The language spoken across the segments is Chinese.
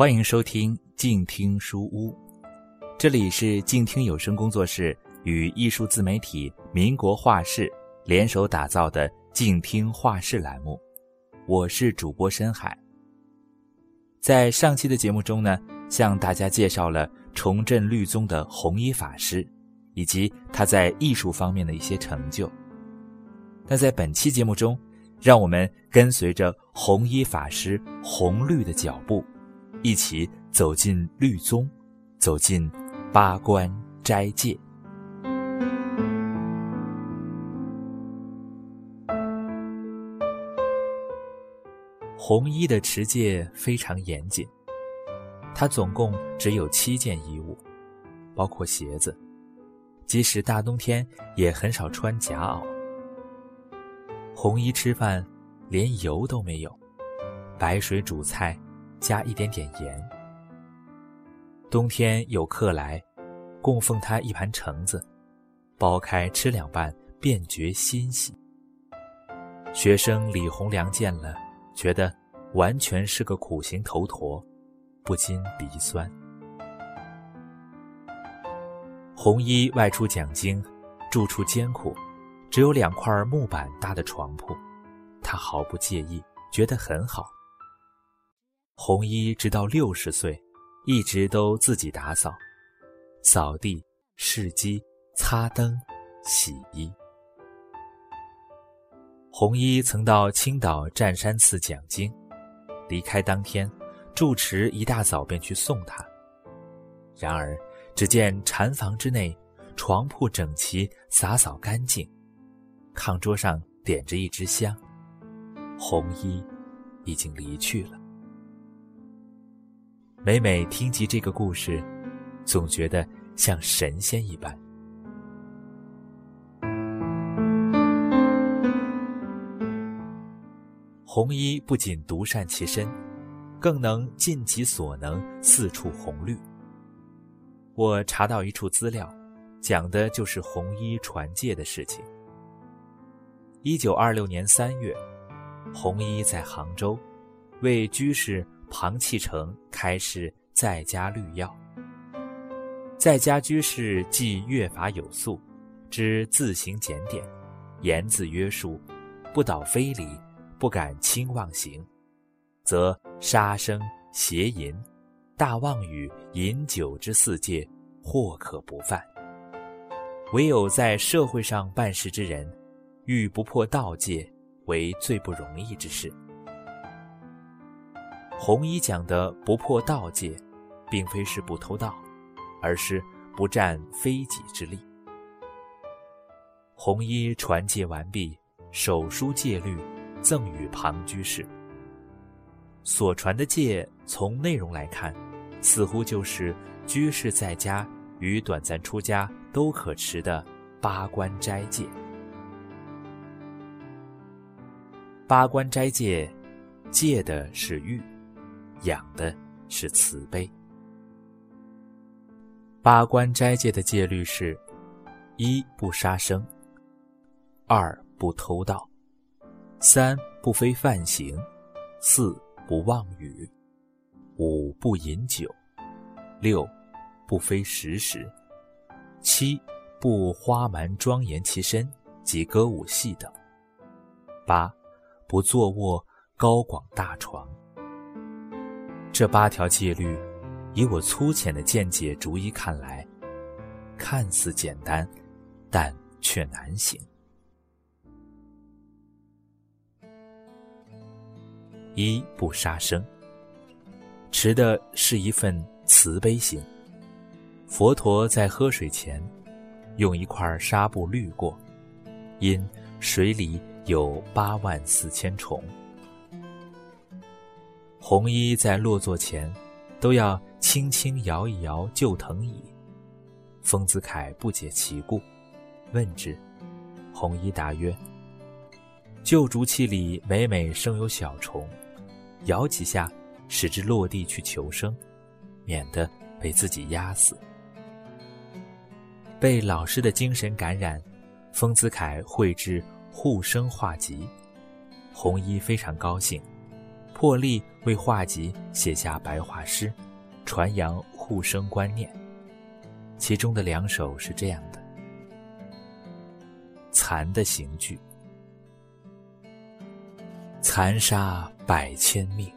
欢迎收听静听书屋，这里是静听有声工作室与艺术自媒体民国画室联手打造的静听画室栏目，我是主播深海。在上期的节目中呢，向大家介绍了重振律宗的弘一法师，以及他在艺术方面的一些成就。那在本期节目中，让我们跟随着弘一法师弘律的脚步，一起走进律宗，走进八关斋戒。红衣的持戒非常严谨，他总共只有七件衣物，包括鞋子，即使大冬天也很少穿夹袄。红衣吃饭连油都没有，白水煮菜，加一点点盐。冬天有客来，供奉他一盘橙子，剥开吃两半，便觉欣喜。学生李洪良见了。觉得完全是个苦行头陀，不禁鼻酸。红衣外出讲经，住处艰苦，只有两块木板搭的床铺，他毫不介意，觉得很好。红衣直到六十岁，一直都自己打扫、扫地、拭机、擦灯、洗衣。红衣曾到青岛湛山寺讲经，离开当天，住持一大早便去送他。然而，只见禅房之内，床铺整齐，洒扫干净，炕桌上点着一支香。红衣已经离去了。每每听及这个故事，总觉得像神仙一般。弘一不仅独善其身，更能尽其所能四处弘律。我查到一处资料，讲的就是弘一传戒的事情。一九二六年三月，弘一在杭州，为居士庞弃成开始在家律药。在家居士既乐法有素，知自行检点，言字约束，不蹈非礼。不敢轻妄行，则杀生、邪淫、大妄语、饮酒之四戒，或可不犯。唯有在社会上办事之人，欲不破道戒，为最不容易之事。弘一讲的不破道戒，并非是不偷盗，而是不占非己之利。弘一传戒完毕，手书戒律。赠与庞居士。所传的戒，从内容来看，似乎就是居士在家与短暂出家都可持的八关斋戒。八关斋戒，戒的是欲，养的是慈悲。八关斋戒的戒律是：一不杀生，二不偷盗。三不非犯行，四不妄语，五不饮酒，六不非食时，七不花蛮庄严其身及歌舞戏等。八不坐卧高广大床。这八条戒律，以我粗浅的见解逐一看来，看似简单，但却难行。一不杀生，持的是一份慈悲心。佛陀在喝水前，用一块纱布滤过，因水里有八万四千虫。红衣在落座前，都要轻轻摇一摇旧藤椅。丰子恺不解其故，问之，红衣答曰。旧竹器里每每生有小虫，摇几下，使之落地去求生，免得被自己压死。被老师的精神感染，丰子恺绘制护生画集，红衣非常高兴，破例为画集写下白话诗，传扬护生观念。其中的两首是这样的：蚕的刑具，残杀百千命，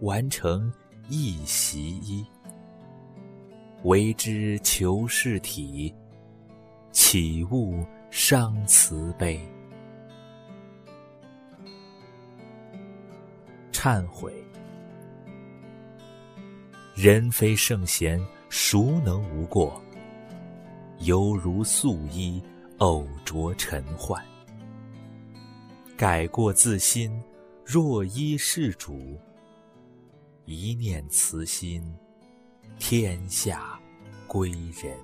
完成一袭衣。为之求是体，岂悟伤慈悲？忏悔，人非圣贤，孰能无过？犹如素衣，偶着尘患。改过自新，若依是主，一念慈心。天下归人，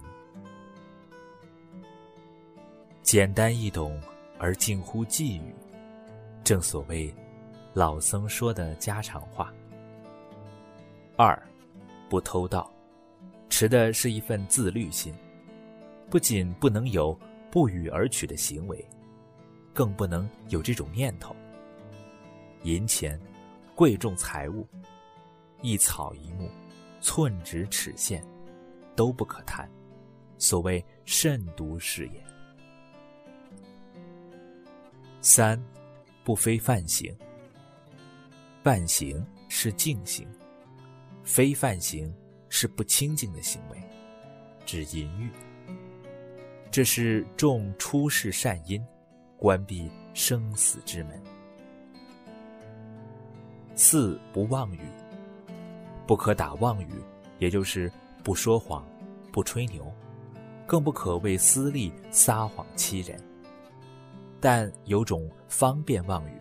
简单易懂而近乎寄语，正所谓老僧说的家常话。二，不偷盗，持的是一份自律心，不仅不能有不与而取的行为，更不能有这种念头。银钱、贵重财物、一草一木。寸指尺线，都不可贪，所谓慎独是也。三，不非犯行。犯行是净行，非犯行是不清净的行为，指淫欲。这是种出世善因，关闭生死之门。四，不妄语。不可打妄语，也就是不说谎、不吹牛，更不可为私利撒谎欺人。但有种方便妄语，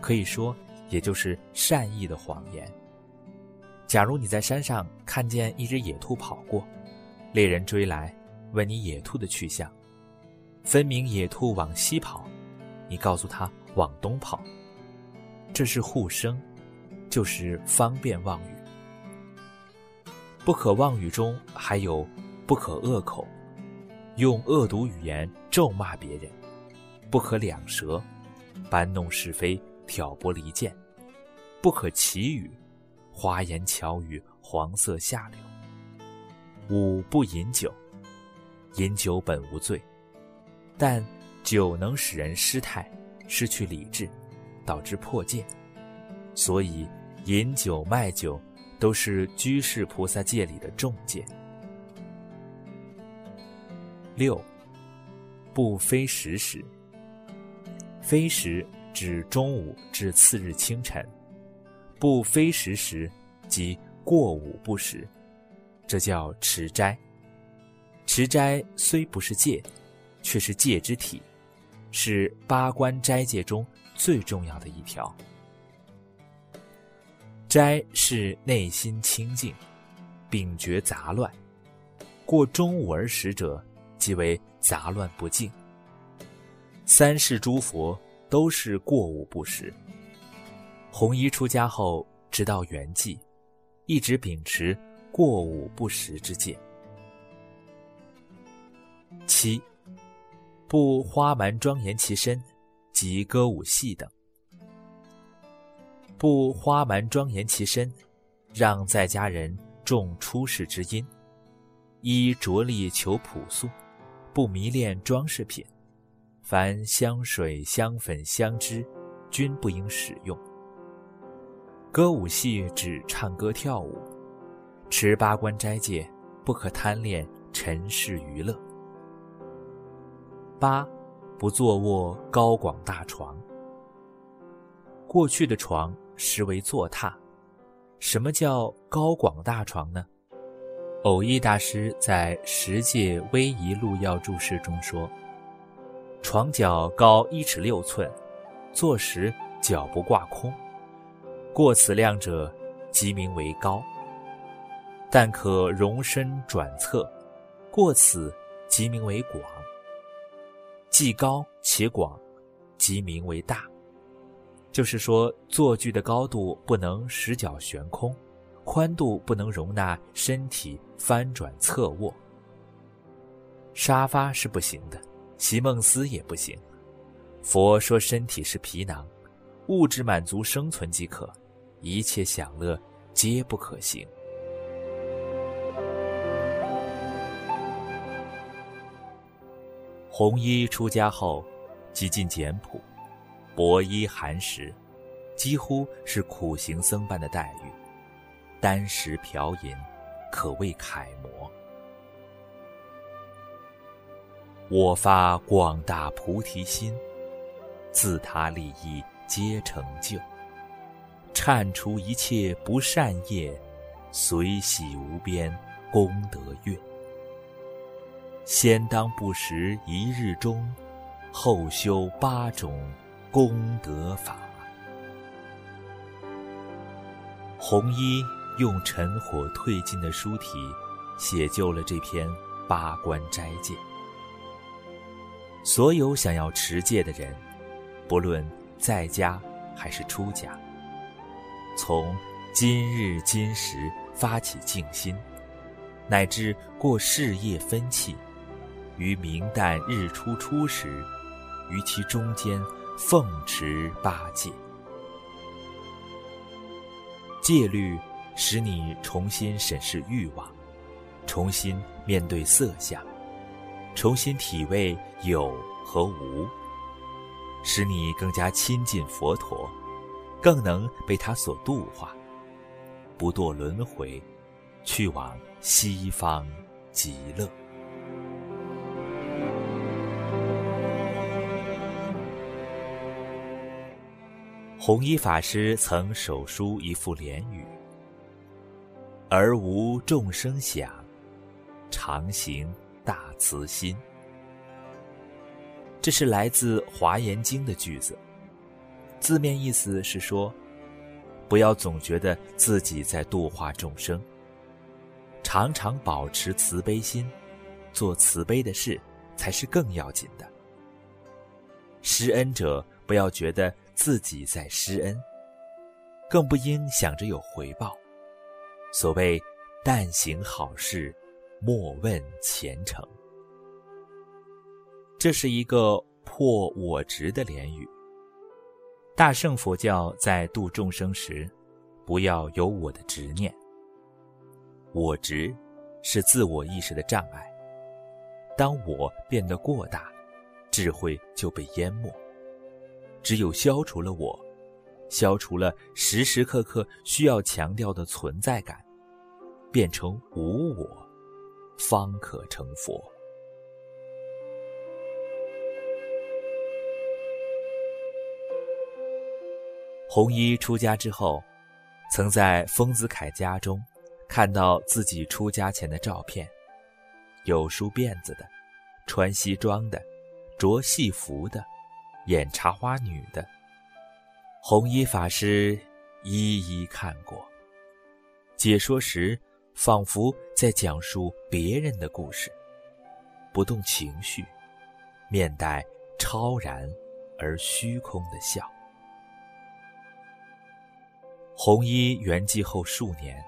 可以说也就是善意的谎言。假如你在山上看见一只野兔跑过，猎人追来问你野兔的去向，分明野兔往西跑，你告诉他往东跑，这是护生，就是方便妄语。不可妄语中还有不可恶口，用恶毒语言咒骂别人；不可两舌，搬弄是非，挑拨离间；不可绮语，花言巧语，黄色下流。五不饮酒，饮酒本无罪，但酒能使人失态，失去理智，导致破戒，所以饮酒卖酒。都是居士菩萨戒里的重戒。六，不非时时。非时指中午至次日清晨，不非时时即过午不食，这叫持斋。持斋虽不是戒，却是戒之体，是八关斋戒中最重要的一条。斋是内心清净，摒绝杂乱。过中午而食者，即为杂乱不净。三世诸佛都是过午不食。红衣出家后，直到圆寂，一直秉持过午不食之戒。七，不花蛮庄严其身，及歌舞戏等。不花蛮庄严其身，让在家人重出世之因；依着力求朴素，不迷恋装饰品。凡香水、香粉、香脂，均不应使用。歌舞戏指唱歌跳舞，持八关斋戒，不可贪恋尘世娱乐。八，不坐卧高广大床。过去的床。实为坐榻。什么叫高广大床呢？偶一大师在《十界威仪录要注释》中说：“床脚高一尺六寸，坐时脚不挂空，过此量者，即名为高。但可容身转侧，过此即名为广。既高且广，即名为大。”就是说，坐具的高度不能使脚悬空，宽度不能容纳身体翻转侧卧。沙发是不行的，席梦思也不行。佛说身体是皮囊，物质满足生存即可，一切享乐皆不可行。红衣出家后，极尽简朴，薄衣寒食，几乎是苦行僧般的待遇，单食嫖淫，可谓楷模。我发广大菩提心，自他利益皆成就。忏除一切不善业，随喜无边功德运。先当不食一日中，后修八种功德法。弘一用尘火褪尽的书体，写就了这篇八关斋戒。所有想要持戒的人，不论在家还是出家，从今日今时发起静心，乃至过事业分气，于明旦日出初时，于其中间奉持八戒。戒律使你重新审视欲望，重新面对色相。重新体味有和无，使你更加亲近佛陀，更能被他所度化，不堕轮回，去往西方极乐。弘一法师曾手书一副联语：“而无众生想，常行。”大慈心，这是来自《华严经》的句子。字面意思是说，不要总觉得自己在度化众生，常常保持慈悲心，做慈悲的事才是更要紧的。施恩者不要觉得自己在施恩，更不应想着有回报。所谓“但行好事”。莫问前程，这是一个破我执的连语。大圣佛教在度众生时，不要有我的执念。我执是自我意识的障碍，当我变得过大，智慧就被淹没。只有消除了我，消除了时时刻刻需要强调的存在感，变成无我。方可成佛。红衣出家之后，曾在丰子恺家中看到自己出家前的照片，有梳辫子的，穿西装的，着戏服的，演茶花女的。红衣法师一一看过，解说时。仿佛在讲述别人的故事，不动情绪，面带超然而虚空的笑。红衣圆寂后数年，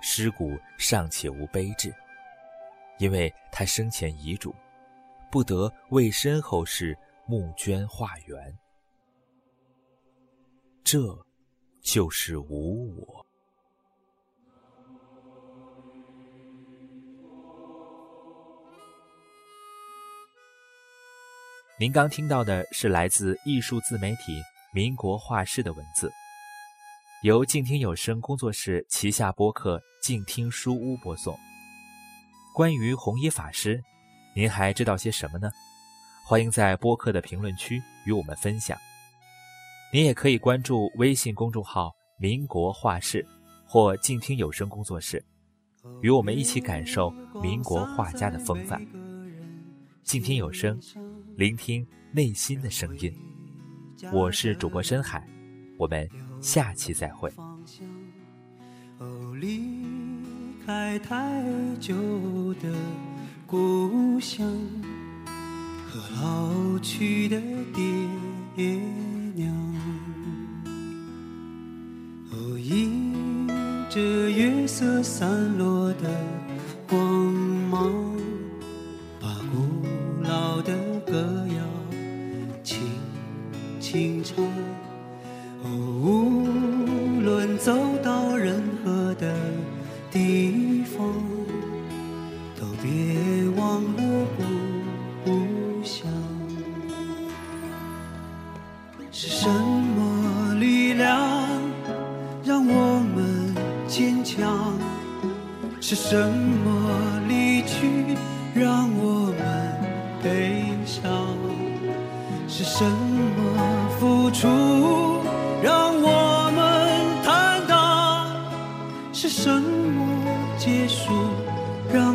尸骨尚且无碑志，因为他生前遗嘱，不得为身后事募捐化缘。这，就是无我。您刚听到的是来自艺术自媒体“民国画室”的文字，由静听有声工作室旗下播客“静听书屋”播送。关于弘一法师，您还知道些什么呢？欢迎在播客的评论区与我们分享。您也可以关注微信公众号“民国画室”或“静听有声工作室”，与我们一起感受民国画家的风范。静听有声。聆听内心的声音，我是主播深海，我们下期再会。哦，离开太久的故乡和老去的爹娘，哦，迎着月色散落的是什么结束让